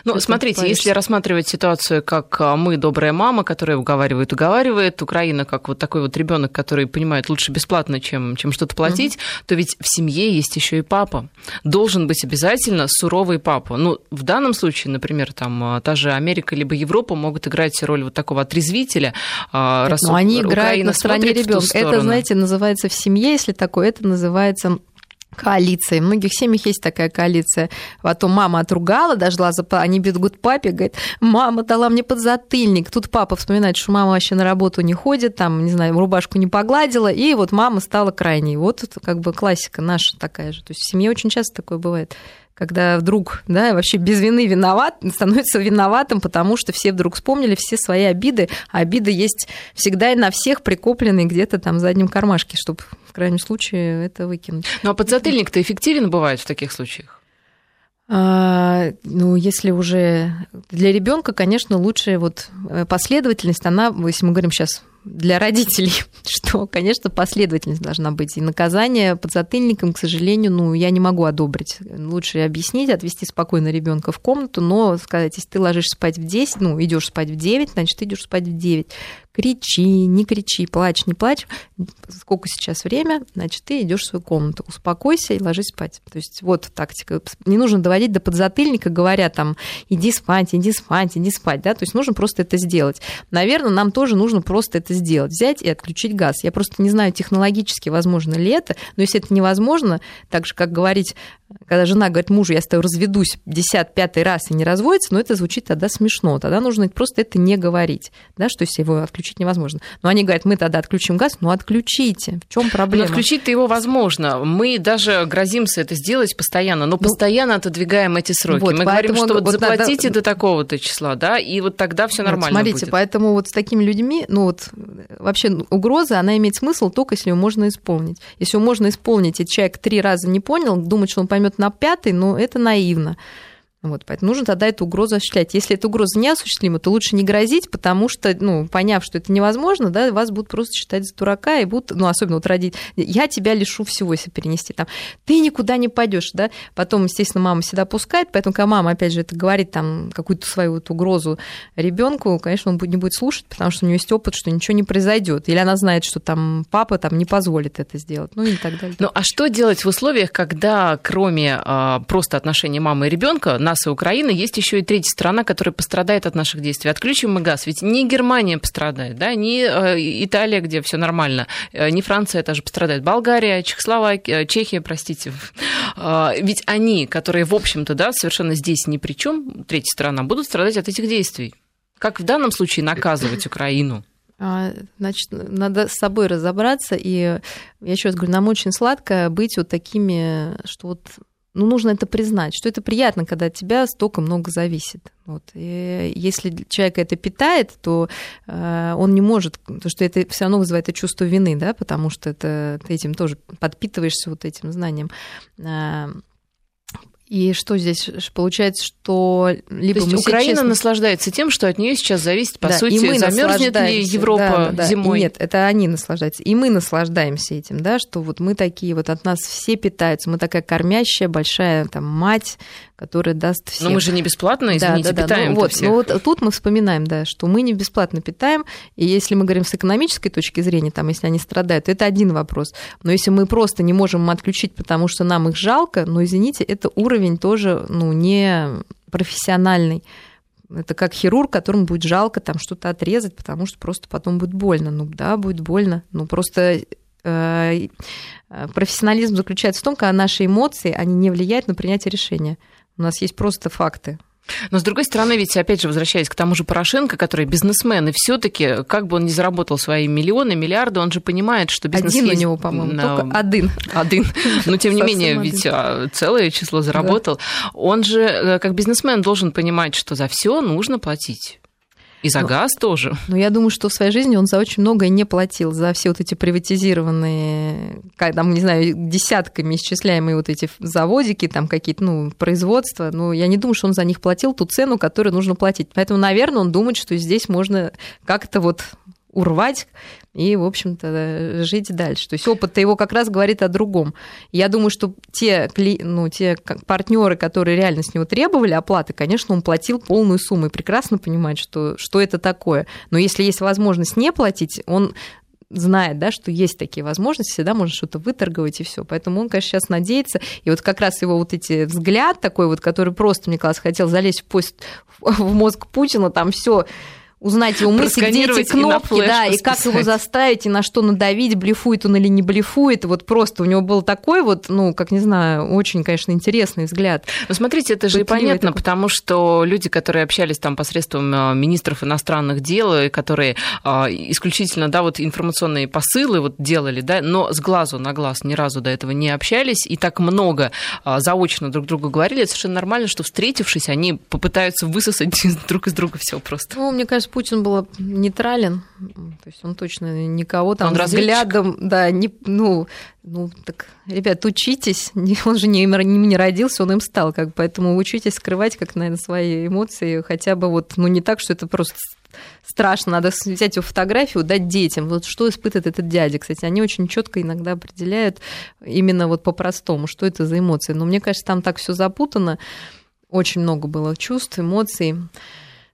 Ну, смотрите, если рассматривать ситуацию как а, мы, добрая мама, которая уговаривает, уговаривает, Украина как вот такой вот ребенок, который понимает лучше бесплатно, чем, чем что-то платить, угу. то ведь в семье есть еще и папа. Должен быть обязательно суровый папа. Ну, в данном случае, например, там а, та же Америка либо Европа могут играть роль вот такого отрезвителя. А, раз но они Украина играют на стороне ребенка. Это, знаете, называется в семье, если такое, это называется коалиции. В многих семьях есть такая коалиция. Потом мама отругала, дожила, за... они бегут папе, говорит, мама дала мне подзатыльник. Тут папа вспоминает, что мама вообще на работу не ходит, там, не знаю, рубашку не погладила, и вот мама стала крайней. Вот это как бы классика наша такая же. То есть в семье очень часто такое бывает когда вдруг, да, вообще без вины виноват, становится виноватым, потому что все вдруг вспомнили все свои обиды, а обиды есть всегда и на всех прикопленные где-то там в заднем кармашке, чтобы в крайнем случае это выкинуть. Ну а подзатыльник-то эффективен бывает в таких случаях? А, ну, если уже для ребенка, конечно, лучшая вот э, последовательность, она, если мы говорим сейчас для родителей, что, конечно, последовательность должна быть. И наказание подзатыльником, к сожалению, ну, я не могу одобрить. Лучше объяснить, отвести спокойно ребенка в комнату, но сказать, если ты ложишься спать в 10, ну, идешь спать в 9, значит, ты идешь спать в 9 кричи, не кричи, плачь, не плачь, сколько сейчас время, значит, ты идешь в свою комнату, успокойся и ложись спать. То есть вот тактика. Не нужно доводить до подзатыльника, говоря там, иди спать, иди спать, иди спать, да, то есть нужно просто это сделать. Наверное, нам тоже нужно просто это сделать, взять и отключить газ. Я просто не знаю технологически, возможно ли это, но если это невозможно, так же, как говорить, когда жена говорит мужу, я с тобой разведусь 55 раз и не разводится, но это звучит тогда смешно. Тогда нужно просто это не говорить, да, что если его отключить невозможно. Но они говорят, мы тогда отключим газ, ну отключите. В чем проблема? Но отключить-то его возможно. Мы даже грозимся это сделать постоянно, но ну, постоянно отодвигаем эти сроки. Вот, мы говорим, что вот, вот заплатите да, до такого-то числа, да, и вот тогда все нормально вот, смотрите, будет. поэтому вот с такими людьми, ну вот вообще угроза, она имеет смысл только если ее можно исполнить. Если ее можно исполнить, и человек три раза не понял, думать, что он поймет на пятый, ну это наивно. Вот, поэтому нужно тогда эту угрозу осуществлять. Если эта угроза неосуществима, то лучше не грозить, потому что, ну, поняв, что это невозможно, да, вас будут просто считать за дурака и будут, ну, особенно вот родить, я тебя лишу всего, если перенести там, ты никуда не пойдешь, да, потом, естественно, мама всегда пускает, поэтому, когда мама, опять же, это говорит там какую-то свою вот угрозу ребенку, конечно, он не будет слушать, потому что у него есть опыт, что ничего не произойдет, или она знает, что там папа там не позволит это сделать, ну и так далее. Ну, а что делать в условиях, когда кроме а, просто отношений мамы и ребенка нас и Украины, есть еще и третья страна, которая пострадает от наших действий. Отключим мы газ. Ведь не Германия пострадает, да, не э, Италия, где все нормально, э, не Франция тоже пострадает, Болгария, Чехословакия, Чехия, простите. Ведь они, которые, в общем-то, да, совершенно здесь ни при чем, третья страна, будут страдать от этих действий. Как в данном случае наказывать Украину? А, значит, надо с собой разобраться, и я еще раз говорю, нам очень сладко быть вот такими, что вот ну, нужно это признать, что это приятно, когда от тебя столько много зависит. Вот. И если человек это питает, то э, он не может, потому что это все равно вызывает это чувство вины, да, потому что это, ты этим тоже подпитываешься вот этим знанием. Э, и что здесь получается, что либо То есть Украина честно... наслаждается тем, что от нее сейчас зависит, по да, сути, мы замерзнет ли Европа да, да, зимой. И нет, это они наслаждаются. И мы наслаждаемся этим, да, что вот мы такие, вот от нас все питаются, мы такая кормящая большая там мать, которая даст всем. Но мы же не бесплатно, извините, да, да, питаем ну, вот, всех. Ну вот тут мы вспоминаем, да, что мы не бесплатно питаем, и если мы говорим с экономической точки зрения, там, если они страдают, то это один вопрос. Но если мы просто не можем отключить, потому что нам их жалко, ну, извините, это уровень тоже, ну, не профессиональный. Это как хирург, которому будет жалко там что-то отрезать, потому что просто потом будет больно. Ну да, будет больно. Ну просто э, профессионализм заключается в том, когда наши эмоции, они не влияют на принятие решения. У нас есть просто факты. Но, с другой стороны, ведь, опять же, возвращаясь к тому же Порошенко, который бизнесмен, и все таки как бы он ни заработал свои миллионы, миллиарды, он же понимает, что бизнес Один есть... у него, по-моему, на... только один. Один. Но, тем не менее, ведь а, целое число заработал. Он же, э, как бизнесмен, должен понимать, что за все нужно платить. И за ну, газ тоже. Ну, я думаю, что в своей жизни он за очень многое не платил, за все вот эти приватизированные, как, там, не знаю, десятками исчисляемые вот эти заводики, там какие-то, ну, производства. Ну, я не думаю, что он за них платил ту цену, которую нужно платить. Поэтому, наверное, он думает, что здесь можно как-то вот урвать и, в общем-то, жить дальше. То есть опыт его как раз говорит о другом. Я думаю, что те, ну, те партнеры, которые реально с него требовали оплаты, конечно, он платил полную сумму и прекрасно понимает, что, что это такое. Но если есть возможность не платить, он знает, да, что есть такие возможности, всегда можно что-то выторговать и все. Поэтому он, конечно, сейчас надеется. И вот как раз его вот эти взгляд такой вот, который просто, мне казалось, хотел залезть в, пост, в мозг Путина, там все узнать его мысли, где эти кнопки, да, и как его заставить, и на что надавить, блефует он или не блефует. Вот просто у него был такой вот, ну, как не знаю, очень, конечно, интересный взгляд. Ну, смотрите, это же и понятно, такой. потому что люди, которые общались там посредством э, министров иностранных дел, и которые а, исключительно, да, вот информационные посылы вот делали, да, но с глазу на глаз ни разу до этого не общались, и так много заочно друг другу говорили, это совершенно нормально, что встретившись, они попытаются высосать друг из друга все просто. Ну, мне кажется, Путин был нейтрален, то есть он точно никого там он взглядом, разведчик? да, не, ну, ну, так, ребят, учитесь, он же не, им не родился, он им стал, как, поэтому учитесь скрывать, как, наверное, свои эмоции, хотя бы вот, ну, не так, что это просто страшно, надо взять его фотографию, дать детям. Вот что испытывает этот дядя. Кстати, они очень четко иногда определяют именно вот по-простому, что это за эмоции. Но мне кажется, там так все запутано, очень много было чувств, эмоций.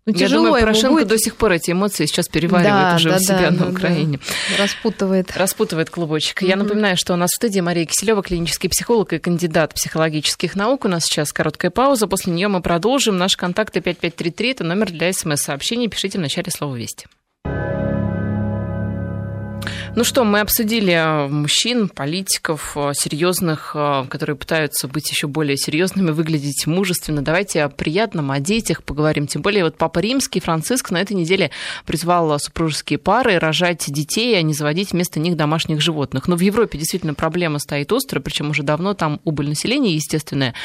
Ну, Я тяжело думаю, Порошенко будет... до сих пор эти эмоции сейчас переваривает да, уже да, у себя да, на Украине. Да. Распутывает. Распутывает клубочек. Mm-hmm. Я напоминаю, что у нас в студии Мария Киселева, клинический психолог и кандидат психологических наук. У нас сейчас короткая пауза. После нее мы продолжим. Наш контакт 5533 это номер для смс-сообщений. Пишите в начале слова «Вести». Ну что, мы обсудили э, мужчин, политиков, э, серьезных, э, которые пытаются быть еще более серьезными, выглядеть мужественно. Давайте о приятном, о детях поговорим. Тем более вот Папа Римский, Франциск на этой неделе призвал супружеские пары рожать детей, а не заводить вместо них домашних животных. Но в Европе действительно проблема стоит острая, причем уже давно там убыль населения естественная.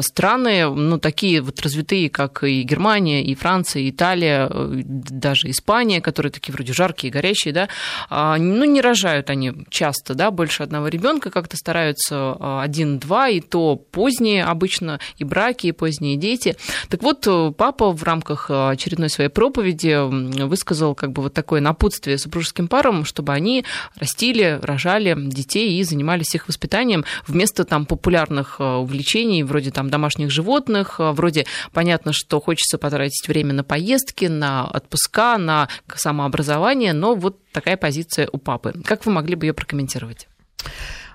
Страны, ну, такие вот развитые, как и Германия, и Франция, и Италия, даже Испания, которые такие вроде жаркие, горящие, да, ну, не рожают они часто, да, больше одного ребенка, как-то стараются один-два, и то поздние обычно и браки, и поздние дети. Так вот, папа в рамках очередной своей проповеди высказал как бы вот такое напутствие супружеским парам, чтобы они растили, рожали детей и занимались их воспитанием вместо там популярных увлечений вроде там домашних животных, вроде понятно, что хочется потратить время на поездки, на отпуска, на самообразование, но вот такая позиция у папы. Как вы могли бы ее прокомментировать?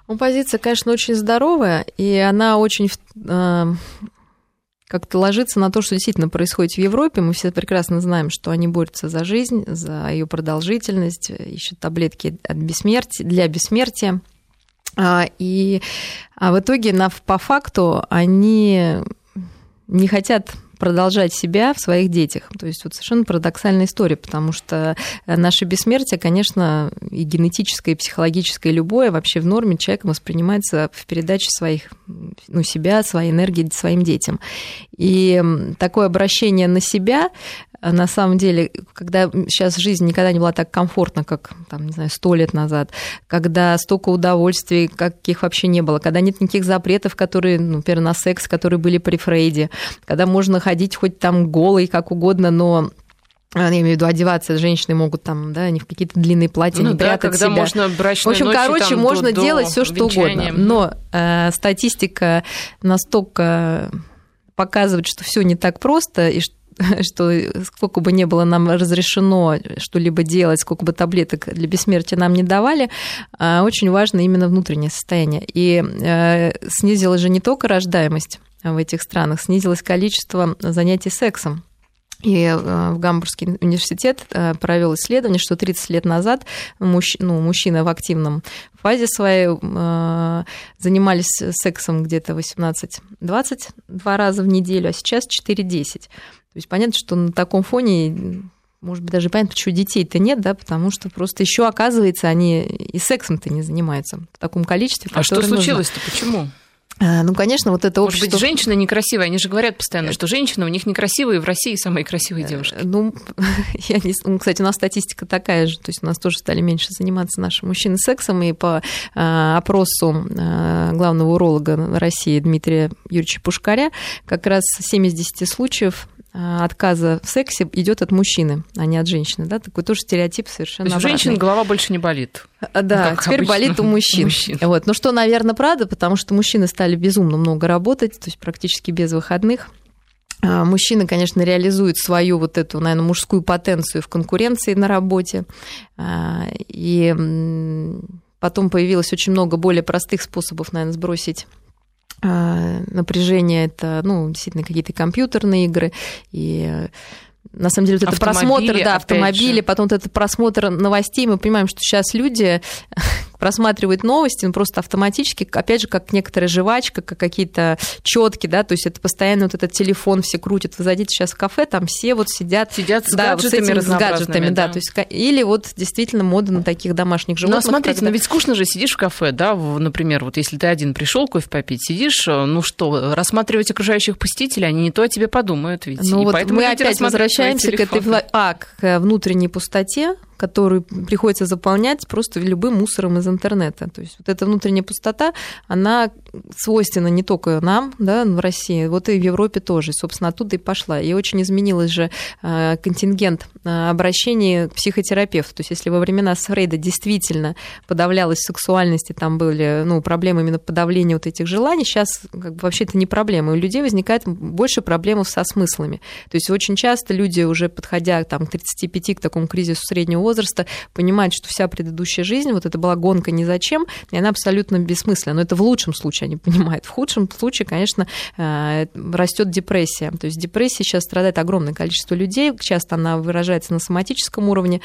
Ну, позиция, конечно, очень здоровая, и она очень э, как-то ложится на то, что действительно происходит в Европе. Мы все прекрасно знаем, что они борются за жизнь, за ее продолжительность, ищут таблетки от бессмертия, для бессмертия. А, и а в итоге, на, по факту, они не хотят продолжать себя в своих детях. То есть вот совершенно парадоксальная история, потому что э, наше бессмертие, конечно, и генетическое, и психологическое, и любое вообще в норме человеком воспринимается в передаче своих, ну, себя, своей энергии своим детям. И такое обращение на себя на самом деле, когда сейчас жизнь никогда не была так комфортна, как, там, не знаю, сто лет назад, когда столько удовольствий, каких вообще не было, когда нет никаких запретов, которые, ну, например, на секс, которые были при Фрейде, когда можно ходить хоть там голый, как угодно, но я имею в виду одеваться, женщины могут там, да, не в какие-то длинные платья, ну, не да, прятать когда себя. можно брачной В общем, ночи, короче, там, можно до, делать все что угодно. Но э, статистика настолько показывает, что все не так просто, и что что сколько бы не было нам разрешено что-либо делать, сколько бы таблеток для бессмертия нам не давали, а, очень важно именно внутреннее состояние. И э, снизилась же не только рождаемость в этих странах, снизилось количество занятий сексом. И э, в Гамбургский университет э, провел исследование, что 30 лет назад мужч... ну, мужчины в активном фазе своей занимались сексом где-то 18-22 раза в неделю, а сейчас 4-10. То есть понятно, что на таком фоне может быть, даже понятно, почему детей-то нет, да, потому что просто еще оказывается, они и сексом-то не занимаются в таком количестве. А что случилось-то? Почему? А, ну, конечно, вот это Может общество... быть, женщина некрасивая. Они же говорят постоянно, что женщины у них некрасивые, в России самые красивые э, девушки. Ну, я не... ну, кстати, у нас статистика такая же. То есть у нас тоже стали меньше заниматься наши мужчины сексом. И по а, опросу а, главного уролога России Дмитрия Юрьевича Пушкаря как раз 7 из 10 случаев отказа в сексе идет от мужчины, а не от женщины. Да? Такой тоже стереотип совершенно То есть у женщин голова больше не болит. А, да, теперь болит у мужчин. мужчин. Вот. Ну что, наверное, правда, потому что мужчины стали безумно много работать, то есть практически без выходных. А, мужчины, конечно, реализуют свою вот эту, наверное, мужскую потенцию в конкуренции на работе. И потом появилось очень много более простых способов, наверное, сбросить а, напряжение это, ну, действительно, какие-то компьютерные игры и э, на самом деле, вот это просмотр, да, автомобили, потом вот это просмотр новостей, мы понимаем, что сейчас люди просматривают новости, ну, просто автоматически, опять же, как некоторая жвачка, как какие-то четки, да, то есть это постоянно вот этот телефон все крутят. Вы зайдите сейчас в кафе, там все вот сидят, сидят с да, гаджетами, вот с, этими, с гаджетами, да. да, то есть или вот действительно мода на таких домашних животных. Ну, а смотрите, когда... но ведь скучно же сидишь в кафе, да, например, вот если ты один пришел кофе попить, сидишь, э, ну что, рассматривать окружающих посетителей, они не то о тебе подумают, ведь. Ну, вот мы опять возвращаемся к этой а, к внутренней пустоте, которую приходится заполнять просто любым мусором из интернета. То есть вот эта внутренняя пустота, она свойственна не только нам, да, в России, вот и в Европе тоже. Собственно, оттуда и пошла. И очень изменилась же э, контингент э, обращений к психотерапевту. То есть если во времена Фрейда действительно подавлялась сексуальность, и там были ну, проблемы именно подавления вот этих желаний, сейчас как бы, вообще это не проблема. У людей возникает больше проблем со смыслами. То есть очень часто люди, уже подходя там, к 35, к такому кризису среднего возраста, понимают, что вся предыдущая жизнь, вот это была гонка ни зачем, и она абсолютно бессмысленна. Но это в лучшем случае они понимают. В худшем случае, конечно, э, растет депрессия. То есть депрессия сейчас страдает огромное количество людей. Часто она выражается на соматическом уровне.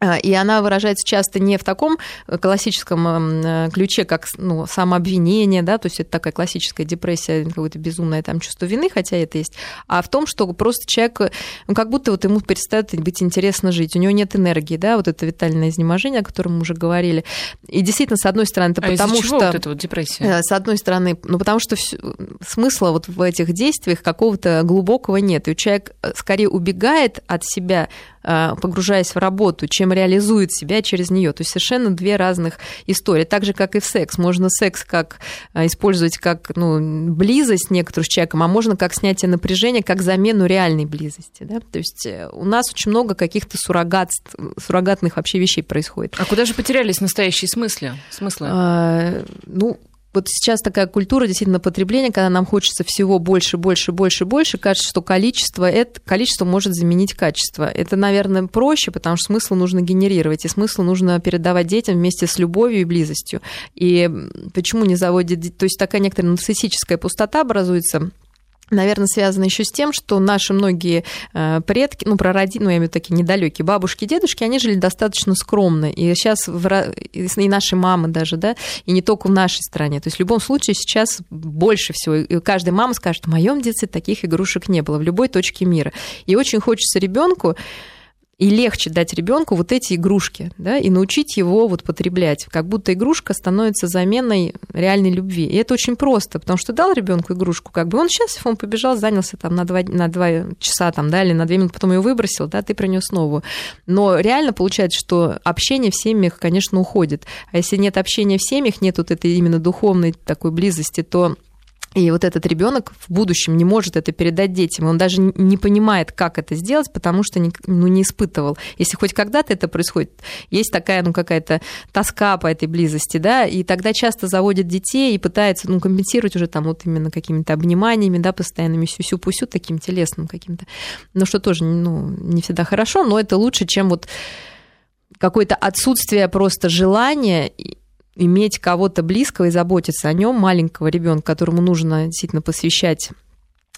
А, и она выражается часто не в таком классическом эм, э, ключе, как ну, самообвинение, да, то есть это такая классическая депрессия, какое-то безумное там чувство вины, хотя это есть, а в том, что просто человек, ну, как будто вот ему перестает быть интересно жить, у него нет энергии, да, вот это витальное изнеможение, о котором мы уже говорили. И действительно, с одной стороны, это а потому чего что... вот эта вот депрессия? Э, с одной стороны, ну, потому что смысла вот в этих действиях какого-то глубокого нет, и человек э, скорее убегает от себя, погружаясь в работу, чем реализует себя через нее. То есть совершенно две разных истории. Так же, как и в секс. Можно секс как а, использовать как ну, близость некоторую с человеком, а можно как снятие напряжения, как замену реальной близости. Да? То есть э, у нас очень много каких-то суррогат, суррогатных вообще вещей происходит. А куда же потерялись настоящие смыслы? смыслы? А, ну, вот сейчас такая культура действительно потребления, когда нам хочется всего больше, больше, больше, больше, кажется, что количество, это, количество может заменить качество. Это, наверное, проще, потому что смысл нужно генерировать, и смысл нужно передавать детям вместе с любовью и близостью. И почему не заводит... То есть такая некоторая нарциссическая пустота образуется наверное, связано еще с тем, что наши многие э, предки, ну, пророди, ну, я имею в виду такие недалекие бабушки, дедушки, они жили достаточно скромно. И сейчас в, и наши мамы даже, да, и не только в нашей стране. То есть в любом случае сейчас больше всего, и каждая мама скажет, в моем детстве таких игрушек не было в любой точке мира. И очень хочется ребенку и легче дать ребенку вот эти игрушки, да, и научить его вот потреблять, как будто игрушка становится заменой реальной любви. И это очень просто, потому что дал ребенку игрушку, как бы он счастлив, он побежал, занялся там на два, на два часа там, да, или на две минуты, потом ее выбросил, да, ты принес новую. Но реально получается, что общение в семьях, конечно, уходит. А если нет общения в семьях, нет вот этой именно духовной такой близости, то и вот этот ребенок в будущем не может это передать детям. Он даже не понимает, как это сделать, потому что не, ну, не испытывал. Если хоть когда-то это происходит, есть такая ну, какая-то тоска по этой близости, да, и тогда часто заводят детей и пытаются ну, компенсировать уже там вот именно какими-то обниманиями, да, постоянными сюсю-пусю, таким телесным каким-то. Но что тоже ну, не всегда хорошо, но это лучше, чем вот какое-то отсутствие просто желания иметь кого-то близкого и заботиться о нем, маленького ребенка, которому нужно действительно посвящать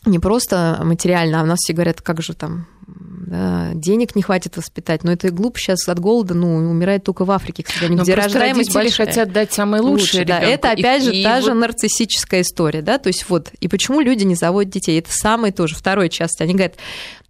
не просто материально, а у нас все говорят, как же там да, денег не хватит воспитать, но это глупо сейчас от голода, ну, умирает только в Африке, кстати, где рождаемость большая. хотят дать самое лучшее Лучше, да, это опять и, же и та вот... же нарциссическая история, да, то есть вот, и почему люди не заводят детей, это самое тоже, второй часть, они говорят,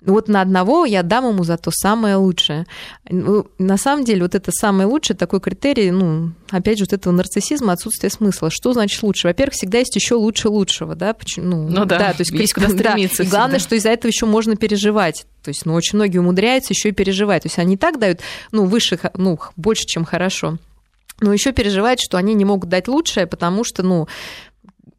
вот на одного я дам ему за то самое лучшее. Ну, на самом деле, вот это самое лучшее, такой критерий, ну, опять же, вот этого нарциссизма, отсутствие смысла. Что значит лучше? Во-первых, всегда есть еще лучше лучшего, да? Почему? Ну, ну да, да, то есть, есть куда стремиться. Да. И главное, что из-за этого еще можно переживать. То есть, ну, очень многие умудряются еще и переживать. То есть, они так дают, ну, выше, ну, больше, чем хорошо но еще переживают, что они не могут дать лучшее, потому что, ну,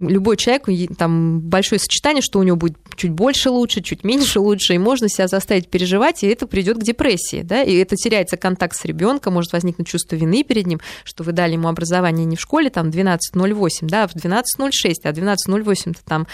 любой человек, там большое сочетание, что у него будет чуть больше лучше, чуть меньше лучше, и можно себя заставить переживать, и это придет к депрессии, да, и это теряется контакт с ребенком, может возникнуть чувство вины перед ним, что вы дали ему образование не в школе, там, 12.08, да, а в 12.06, а 12.08 то там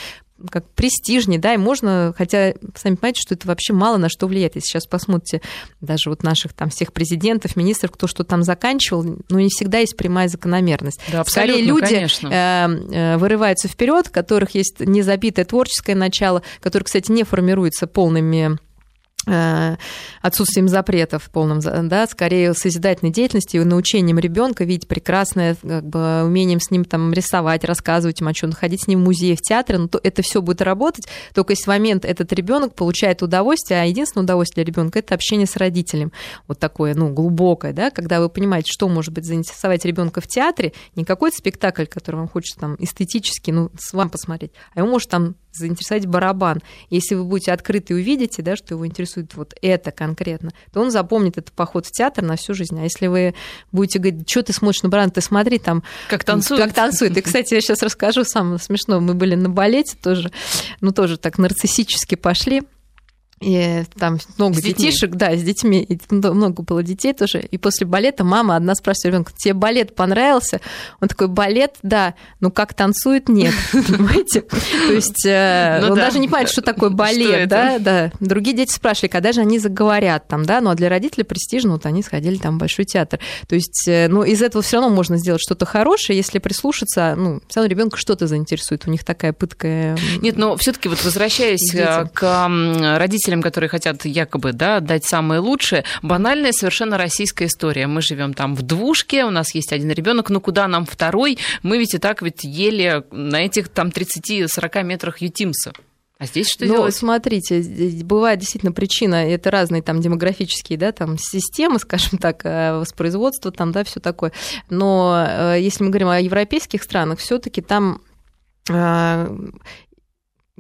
как престижнее, да, и можно, хотя, сами понимаете, что это вообще мало на что влияет. Если сейчас посмотрите даже вот наших там всех президентов, министров, кто что там заканчивал, ну, не всегда есть прямая закономерность. Да, Скорее люди конечно. Э, э, вырываются вперед, которых есть незабитое творческое начало, которое, кстати, не формируется полными отсутствием запретов полным, да, скорее созидательной деятельностью и научением ребенка видеть прекрасное, как бы умением с ним там рисовать, рассказывать ему о чем, ходить с ним в музей, в театр, но то это все будет работать, только если в момент этот ребенок получает удовольствие, а единственное удовольствие для ребенка это общение с родителем, вот такое, ну, глубокое, да, когда вы понимаете, что может быть заинтересовать ребенка в театре, не какой-то спектакль, который вам хочется там эстетически, ну, с вами посмотреть, а его может там заинтересовать барабан. Если вы будете открыты и увидите, да, что его интересует вот это конкретно, то он запомнит этот поход в театр на всю жизнь. А если вы будете говорить, что ты смотришь на барабан, ты смотри там... Как танцует. Как танцует. И, кстати, я сейчас расскажу самое смешное. Мы были на балете тоже, ну, тоже так нарциссически пошли. И там много с детишек, детьми. да, с детьми, и много было детей тоже. И после балета мама одна спрашивает ребенка, тебе балет понравился? Он такой, балет, да, ну как танцует, нет, понимаете? То есть э, ну он даже не понимает, что такое балет, да, да. Другие дети спрашивали, когда же они заговорят там, да, ну а для родителей престижно, вот они сходили там в Большой театр. То есть, э, ну из этого все равно можно сделать что-то хорошее, если прислушаться, ну, все равно ребенка что-то заинтересует, у них такая пытка. Нет, но все-таки вот возвращаясь э, к родителям, родителям, которые хотят якобы да, дать самое лучшее, банальная совершенно российская история. Мы живем там в двушке, у нас есть один ребенок, но куда нам второй? Мы ведь и так ведь еле на этих там 30-40 метрах ютимся. А здесь что ну, делать? смотрите, бывает действительно причина, это разные там демографические, да, там системы, скажем так, э, воспроизводства, там, да, все такое. Но э, если мы говорим о европейских странах, все-таки там э,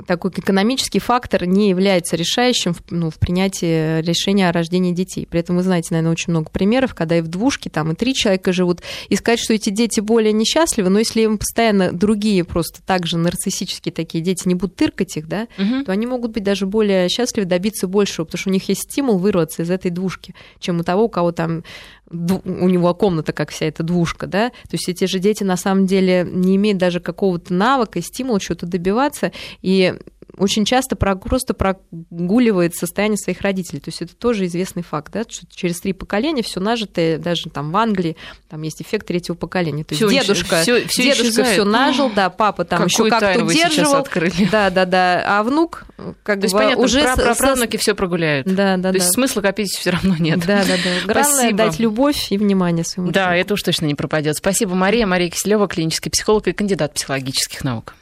такой экономический фактор не является решающим в, ну, в принятии решения о рождении детей. При этом вы знаете, наверное, очень много примеров, когда и в двушке там и три человека живут, и сказать, что эти дети более несчастливы, но если им постоянно другие просто также нарциссические такие дети не будут тыркать их, да, угу. то они могут быть даже более счастливы, добиться большего, потому что у них есть стимул вырваться из этой двушки, чем у того, у кого там у него комната, как вся эта двушка, да, то есть эти же дети на самом деле не имеют даже какого-то навыка, стимула что-то добиваться, и очень часто просто прогуливает состояние своих родителей. То есть это тоже известный факт, да, что через три поколения все нажитое, даже там в Англии, там есть эффект третьего поколения. То есть всё, дедушка, всё, всё дедушка все нажил, да, папа там еще как-то удерживал. Да, да, да. А внук как То есть, понятно, уже про, про правнуки все прогуляют. Да, да, То да. есть смысла копить все равно нет. Да, да, да. Главное дать любовь и внимание своему Да, человеку. это уж точно не пропадет. Спасибо, Мария. Мария Киселева, клинический психолог и кандидат психологических наук.